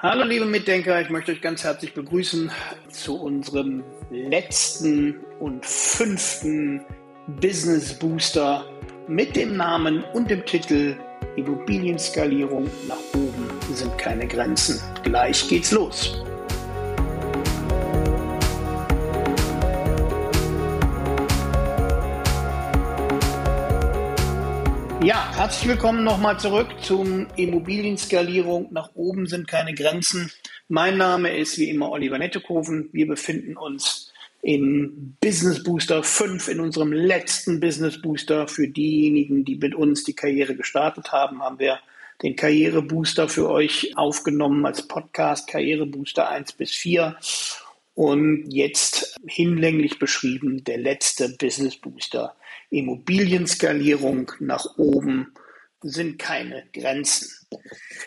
Hallo liebe Mitdenker, ich möchte euch ganz herzlich begrüßen zu unserem letzten und fünften Business Booster mit dem Namen und dem Titel Immobilienskalierung nach oben sind keine Grenzen. Gleich geht's los. Ja, herzlich willkommen nochmal zurück zum Immobilienskalierung. Nach oben sind keine Grenzen. Mein Name ist wie immer Oliver Nettekoven. Wir befinden uns im Business Booster 5, in unserem letzten Business Booster. Für diejenigen, die mit uns die Karriere gestartet haben, haben wir den Karriere Booster für euch aufgenommen als Podcast, Karriere Booster 1 bis 4. Und jetzt hinlänglich beschrieben der letzte Business Booster Immobilienskalierung nach oben sind keine Grenzen.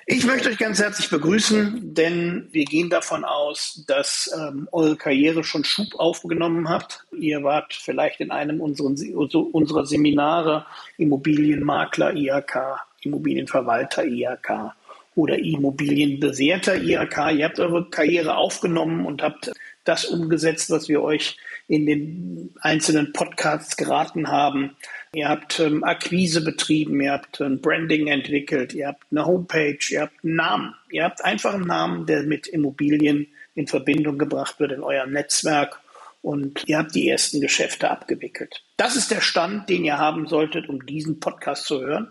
Ich möchte euch ganz herzlich begrüßen, denn wir gehen davon aus, dass ähm, eure Karriere schon Schub aufgenommen hat. Ihr wart vielleicht in einem unseren, unserer Seminare Immobilienmakler IHK, Immobilienverwalter IHK oder Immobilienbewerter IHK. Ihr habt eure Karriere aufgenommen und habt das umgesetzt, was wir euch in den einzelnen Podcasts geraten haben. Ihr habt ähm, Akquise betrieben, ihr habt ein Branding entwickelt, ihr habt eine Homepage, ihr habt einen Namen. Ihr habt einfach einen Namen, der mit Immobilien in Verbindung gebracht wird in eurem Netzwerk und ihr habt die ersten Geschäfte abgewickelt. Das ist der Stand, den ihr haben solltet, um diesen Podcast zu hören.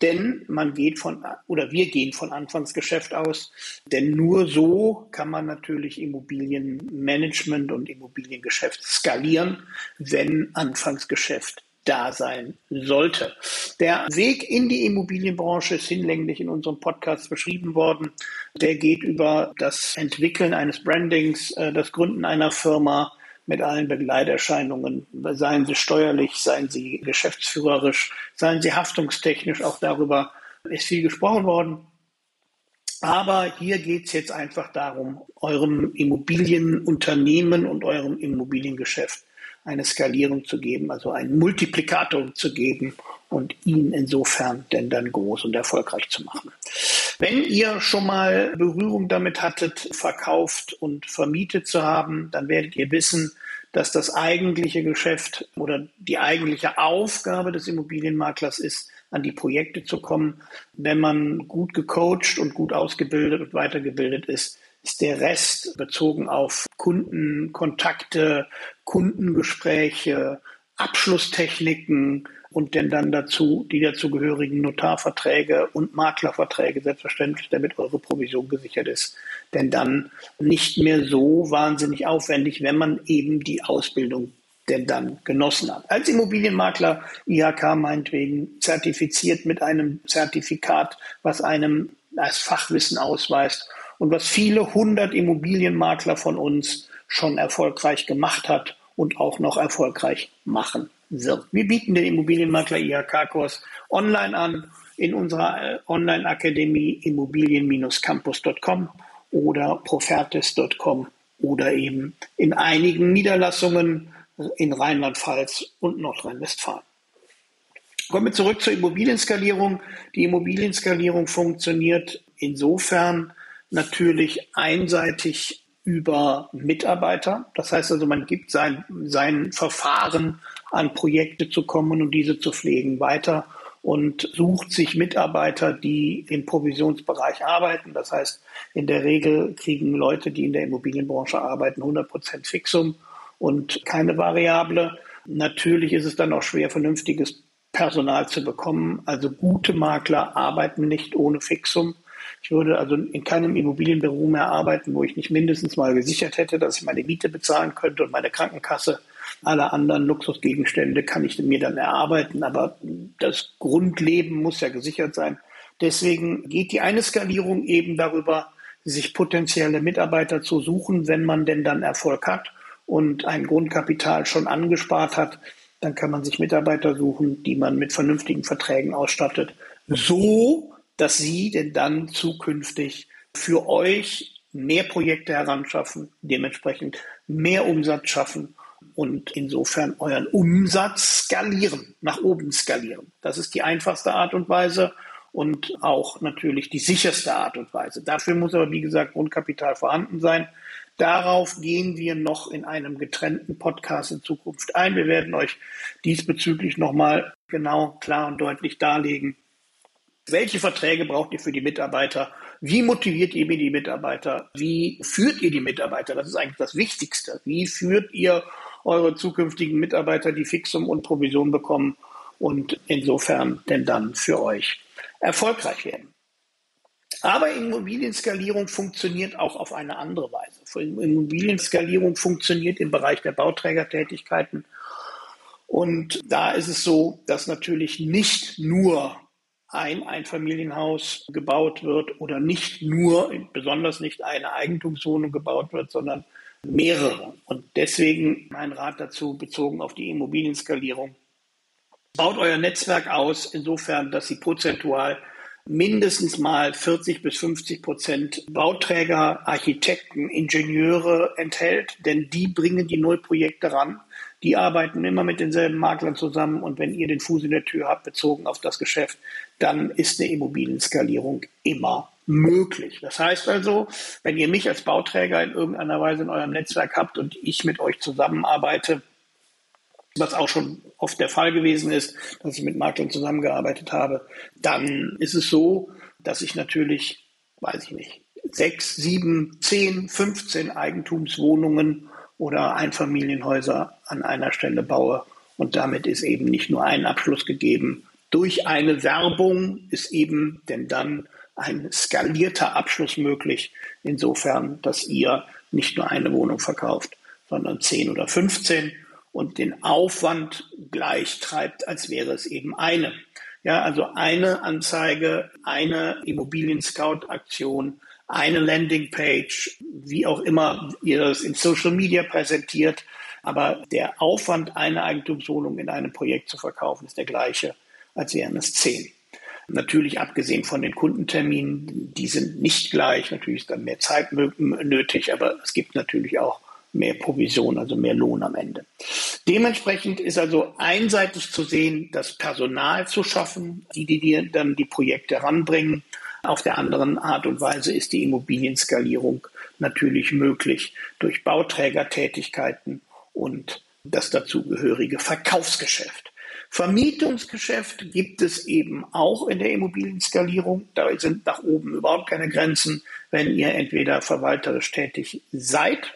Denn man geht von, oder wir gehen von Anfangsgeschäft aus, denn nur so kann man natürlich Immobilienmanagement und Immobiliengeschäft skalieren, wenn Anfangsgeschäft da sein sollte. Der Weg in die Immobilienbranche ist hinlänglich in unserem Podcast beschrieben worden. Der geht über das Entwickeln eines Brandings, äh, das Gründen einer Firma, mit allen Begleiterscheinungen, seien sie steuerlich, seien sie geschäftsführerisch, seien sie haftungstechnisch, auch darüber ist viel gesprochen worden. Aber hier geht es jetzt einfach darum, eurem Immobilienunternehmen und eurem Immobiliengeschäft eine Skalierung zu geben, also einen Multiplikator zu geben und ihn insofern denn dann groß und erfolgreich zu machen. Wenn ihr schon mal Berührung damit hattet, verkauft und vermietet zu haben, dann werdet ihr wissen, dass das eigentliche Geschäft oder die eigentliche Aufgabe des Immobilienmaklers ist, an die Projekte zu kommen. Wenn man gut gecoacht und gut ausgebildet und weitergebildet ist, ist der Rest bezogen auf Kundenkontakte, Kundengespräche, Abschlusstechniken, und denn dann dazu die dazugehörigen Notarverträge und Maklerverträge selbstverständlich, damit eure Provision gesichert ist. Denn dann nicht mehr so wahnsinnig aufwendig, wenn man eben die Ausbildung denn dann genossen hat. Als Immobilienmakler IHK meinetwegen zertifiziert mit einem Zertifikat, was einem als Fachwissen ausweist und was viele hundert Immobilienmakler von uns schon erfolgreich gemacht hat und auch noch erfolgreich machen wird. Wir bieten den Immobilienmakler IHK-Kurs online an in unserer äh, Online-Akademie immobilien-campus.com oder profertis.com oder eben in einigen Niederlassungen in Rheinland-Pfalz und Nordrhein-Westfalen. Kommen wir zurück zur Immobilienskalierung. Die Immobilienskalierung funktioniert insofern natürlich einseitig über Mitarbeiter. Das heißt also, man gibt sein, sein Verfahren an Projekte zu kommen und diese zu pflegen weiter und sucht sich Mitarbeiter, die im Provisionsbereich arbeiten. Das heißt, in der Regel kriegen Leute, die in der Immobilienbranche arbeiten, 100 Prozent Fixum und keine Variable. Natürlich ist es dann auch schwer, vernünftiges Personal zu bekommen. Also gute Makler arbeiten nicht ohne Fixum. Ich würde also in keinem Immobilienbüro mehr arbeiten, wo ich nicht mindestens mal gesichert hätte, dass ich meine Miete bezahlen könnte und meine Krankenkasse. Alle anderen Luxusgegenstände kann ich mir dann erarbeiten, aber das Grundleben muss ja gesichert sein. Deswegen geht die eine Skalierung eben darüber, sich potenzielle Mitarbeiter zu suchen, wenn man denn dann Erfolg hat und ein Grundkapital schon angespart hat, dann kann man sich Mitarbeiter suchen, die man mit vernünftigen Verträgen ausstattet. So dass Sie denn dann zukünftig für euch mehr Projekte heranschaffen, dementsprechend mehr Umsatz schaffen und insofern euren Umsatz skalieren, nach oben skalieren. Das ist die einfachste Art und Weise. und auch natürlich die sicherste Art und Weise. Dafür muss aber, wie gesagt, Grundkapital vorhanden sein. Darauf gehen wir noch in einem getrennten Podcast in Zukunft ein. Wir werden euch diesbezüglich nochmal genau, klar und deutlich darlegen, welche Verträge braucht ihr für die Mitarbeiter? Wie motiviert ihr die Mitarbeiter? Wie führt ihr die Mitarbeiter? Das ist eigentlich das Wichtigste. Wie führt ihr eure zukünftigen Mitarbeiter, die Fixum und Provision bekommen und insofern denn dann für euch erfolgreich werden? Aber Immobilienskalierung funktioniert auch auf eine andere Weise. Immobilienskalierung funktioniert im Bereich der Bauträgertätigkeiten. Und da ist es so, dass natürlich nicht nur ein Einfamilienhaus gebaut wird oder nicht nur, besonders nicht eine Eigentumswohnung gebaut wird, sondern mehrere. Und deswegen mein Rat dazu bezogen auf die Immobilienskalierung. Baut euer Netzwerk aus, insofern, dass sie prozentual mindestens mal 40 bis 50 Prozent Bauträger, Architekten, Ingenieure enthält, denn die bringen die Neuprojekte ran. Die arbeiten immer mit denselben Maklern zusammen und wenn ihr den Fuß in der Tür habt, bezogen auf das Geschäft, dann ist eine Immobilienskalierung immer möglich. Das heißt also, wenn ihr mich als Bauträger in irgendeiner Weise in eurem Netzwerk habt und ich mit euch zusammenarbeite, was auch schon oft der Fall gewesen ist, dass ich mit Maklern zusammengearbeitet habe, dann ist es so, dass ich natürlich, weiß ich nicht, sechs, sieben, zehn, 15 Eigentumswohnungen oder Einfamilienhäuser an einer Stelle baue. Und damit ist eben nicht nur ein Abschluss gegeben. Durch eine Werbung ist eben denn dann ein skalierter Abschluss möglich, insofern, dass ihr nicht nur eine Wohnung verkauft, sondern 10 oder 15 und den Aufwand gleich treibt, als wäre es eben eine. Ja, also eine Anzeige, eine Immobilien-Scout-Aktion, eine Landingpage, wie auch immer ihr das in Social Media präsentiert. Aber der Aufwand, eine Eigentumswohnung in einem Projekt zu verkaufen, ist der gleiche, als wären es zehn. Natürlich abgesehen von den Kundenterminen, die sind nicht gleich. Natürlich ist dann mehr Zeit nötig, aber es gibt natürlich auch mehr Provision, also mehr Lohn am Ende. Dementsprechend ist also einseitig zu sehen, das Personal zu schaffen, die, die dann die Projekte ranbringen. Auf der anderen Art und Weise ist die Immobilienskalierung natürlich möglich durch Bauträgertätigkeiten und das dazugehörige Verkaufsgeschäft. Vermietungsgeschäft gibt es eben auch in der Immobilienskalierung. Da sind nach oben überhaupt keine Grenzen, wenn ihr entweder verwalterisch tätig seid,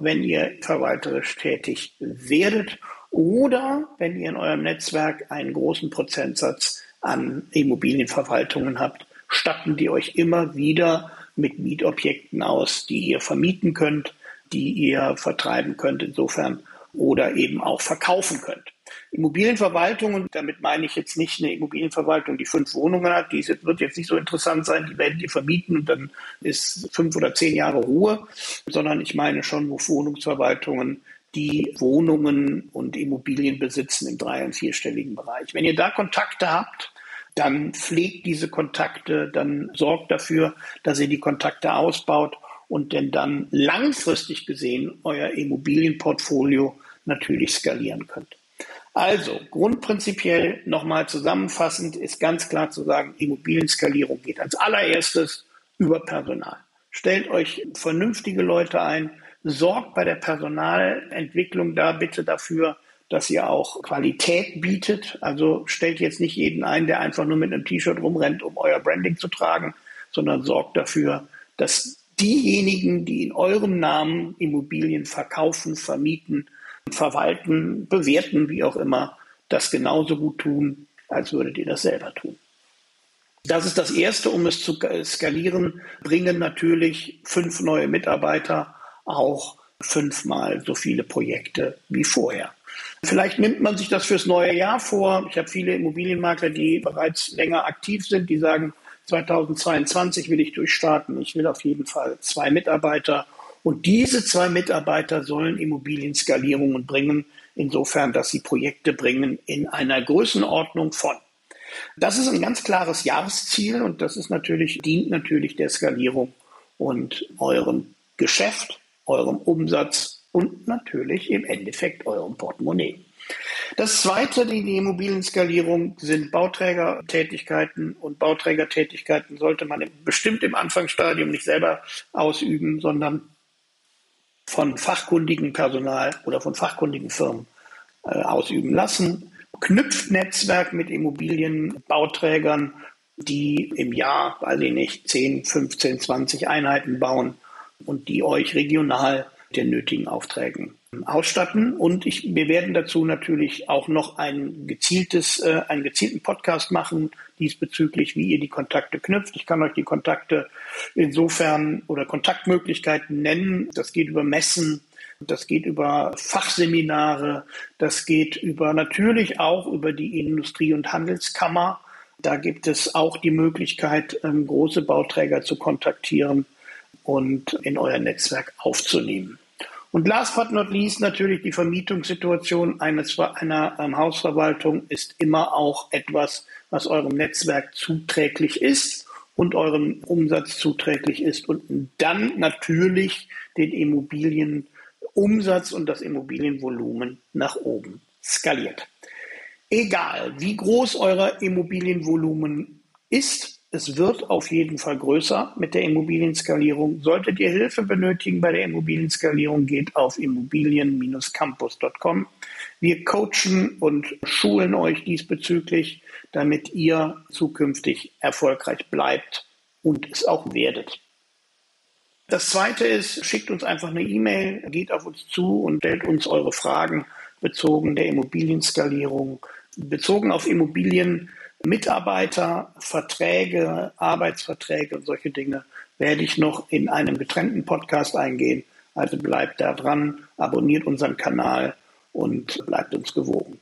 wenn ihr verwalterisch tätig werdet oder wenn ihr in eurem Netzwerk einen großen Prozentsatz an Immobilienverwaltungen habt, statten die euch immer wieder mit Mietobjekten aus, die ihr vermieten könnt, die ihr vertreiben könnt insofern oder eben auch verkaufen könnt. Immobilienverwaltung, und damit meine ich jetzt nicht eine Immobilienverwaltung, die fünf Wohnungen hat, die wird jetzt nicht so interessant sein, die werden die vermieten und dann ist fünf oder zehn Jahre Ruhe, sondern ich meine schon Wohnungsverwaltungen, die Wohnungen und Immobilien besitzen im drei- und vierstelligen Bereich. Wenn ihr da Kontakte habt, dann pflegt diese Kontakte, dann sorgt dafür, dass ihr die Kontakte ausbaut und denn dann langfristig gesehen euer Immobilienportfolio natürlich skalieren könnt. Also, grundprinzipiell nochmal zusammenfassend ist ganz klar zu sagen, Immobilienskalierung geht als allererstes über Personal. Stellt euch vernünftige Leute ein, sorgt bei der Personalentwicklung da bitte dafür, dass ihr auch Qualität bietet. Also stellt jetzt nicht jeden ein, der einfach nur mit einem T-Shirt rumrennt, um euer Branding zu tragen, sondern sorgt dafür, dass diejenigen, die in eurem Namen Immobilien verkaufen, vermieten, verwalten, bewerten, wie auch immer, das genauso gut tun, als würdet ihr das selber tun. Das ist das Erste, um es zu skalieren, bringen natürlich fünf neue Mitarbeiter auch fünfmal so viele Projekte wie vorher. Vielleicht nimmt man sich das fürs neue Jahr vor. Ich habe viele Immobilienmakler, die bereits länger aktiv sind, die sagen, 2022 will ich durchstarten. Ich will auf jeden Fall zwei Mitarbeiter. Und diese zwei Mitarbeiter sollen Immobilienskalierungen bringen, insofern, dass sie Projekte bringen in einer Größenordnung von. Das ist ein ganz klares Jahresziel und das ist natürlich, dient natürlich der Skalierung und eurem Geschäft, eurem Umsatz und natürlich im Endeffekt eurem Portemonnaie. Das zweite, die, die Immobilienskalierung, sind Bauträgertätigkeiten und Bauträgertätigkeiten sollte man bestimmt im Anfangsstadium nicht selber ausüben, sondern von fachkundigen Personal oder von fachkundigen Firmen äh, ausüben lassen. Knüpft Netzwerk mit Immobilienbauträgern, die im Jahr, weiß ich nicht, 10, 15, 20 Einheiten bauen und die euch regional den nötigen Aufträgen ausstatten. Und ich, wir werden dazu natürlich auch noch ein gezieltes, äh, einen gezielten Podcast machen diesbezüglich, wie ihr die Kontakte knüpft. Ich kann euch die Kontakte insofern oder Kontaktmöglichkeiten nennen. Das geht über Messen, das geht über Fachseminare, das geht über natürlich auch über die Industrie- und Handelskammer. Da gibt es auch die Möglichkeit, ähm, große Bauträger zu kontaktieren und in euer Netzwerk aufzunehmen. Und last but not least natürlich die Vermietungssituation eines, einer ähm, Hausverwaltung ist immer auch etwas, was eurem Netzwerk zuträglich ist und eurem Umsatz zuträglich ist und dann natürlich den Immobilienumsatz und das Immobilienvolumen nach oben skaliert. Egal, wie groß euer Immobilienvolumen ist, es wird auf jeden Fall größer mit der Immobilienskalierung. Solltet ihr Hilfe benötigen bei der Immobilienskalierung, geht auf immobilien-campus.com. Wir coachen und schulen euch diesbezüglich, damit ihr zukünftig erfolgreich bleibt und es auch werdet. Das zweite ist, schickt uns einfach eine E-Mail, geht auf uns zu und stellt uns eure Fragen bezogen der Immobilienskalierung, bezogen auf Immobilien Mitarbeiter, Verträge, Arbeitsverträge und solche Dinge werde ich noch in einem getrennten Podcast eingehen. Also bleibt da dran, abonniert unseren Kanal und bleibt uns gewogen.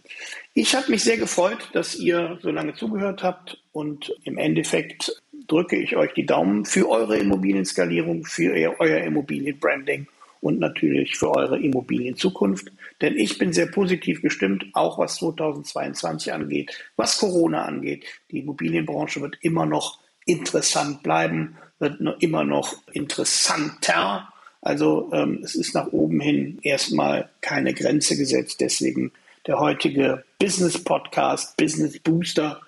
Ich habe mich sehr gefreut, dass ihr so lange zugehört habt und im Endeffekt drücke ich euch die Daumen für eure Immobilienskalierung, für euer Immobilienbranding und natürlich für eure Immobilienzukunft. Denn ich bin sehr positiv gestimmt, auch was 2022 angeht, was Corona angeht. Die Immobilienbranche wird immer noch interessant bleiben, wird immer noch interessanter. Also ähm, es ist nach oben hin erstmal keine Grenze gesetzt. Deswegen der heutige Business Podcast, Business Booster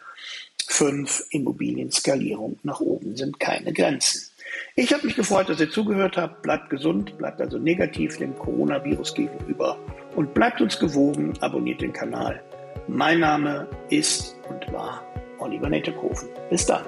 5 Immobilienskalierung nach oben sind keine Grenzen. Ich habe mich gefreut, dass ihr zugehört habt. Bleibt gesund, bleibt also negativ dem Coronavirus gegenüber und bleibt uns gewogen, abonniert den Kanal. Mein Name ist und war Oliver Nettekofen. Bis dann.